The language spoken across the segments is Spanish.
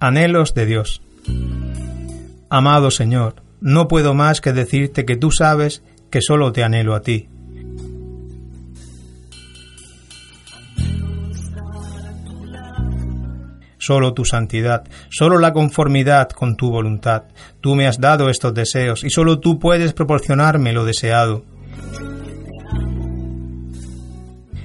Anhelos de Dios. Amado Señor, no puedo más que decirte que tú sabes que solo te anhelo a ti. Solo tu santidad, solo la conformidad con tu voluntad. Tú me has dado estos deseos y solo tú puedes proporcionarme lo deseado.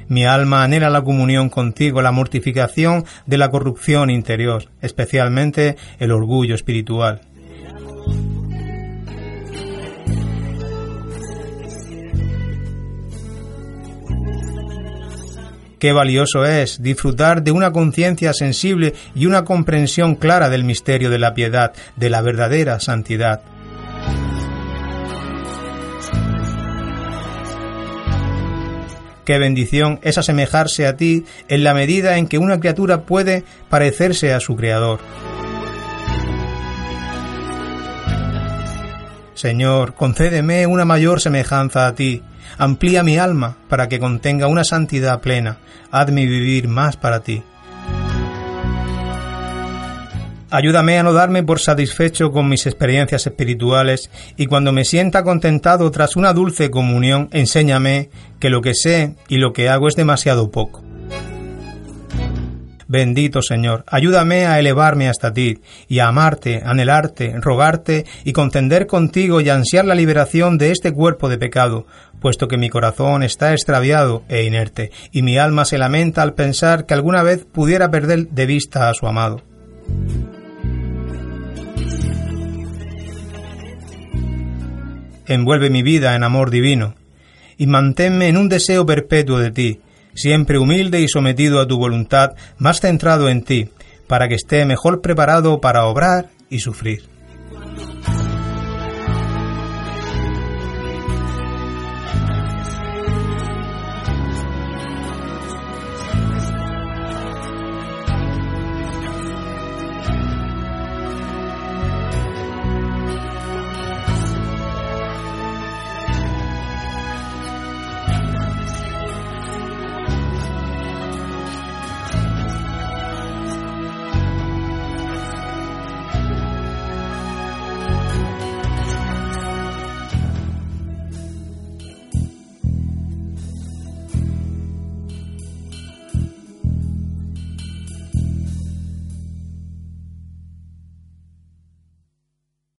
Mi alma anhela la comunión contigo, la mortificación de la corrupción interior, especialmente el orgullo espiritual. Qué valioso es disfrutar de una conciencia sensible y una comprensión clara del misterio de la piedad, de la verdadera santidad. Qué bendición es asemejarse a ti en la medida en que una criatura puede parecerse a su Creador. Señor, concédeme una mayor semejanza a ti, amplía mi alma para que contenga una santidad plena, hazme vivir más para ti. Ayúdame a no darme por satisfecho con mis experiencias espirituales y cuando me sienta contentado tras una dulce comunión, enséñame que lo que sé y lo que hago es demasiado poco. Bendito Señor, ayúdame a elevarme hasta ti y a amarte, anhelarte, rogarte y contender contigo y ansiar la liberación de este cuerpo de pecado, puesto que mi corazón está extraviado e inerte y mi alma se lamenta al pensar que alguna vez pudiera perder de vista a su amado. Envuelve mi vida en amor divino, y manténme en un deseo perpetuo de ti, siempre humilde y sometido a tu voluntad, más centrado en ti, para que esté mejor preparado para obrar y sufrir.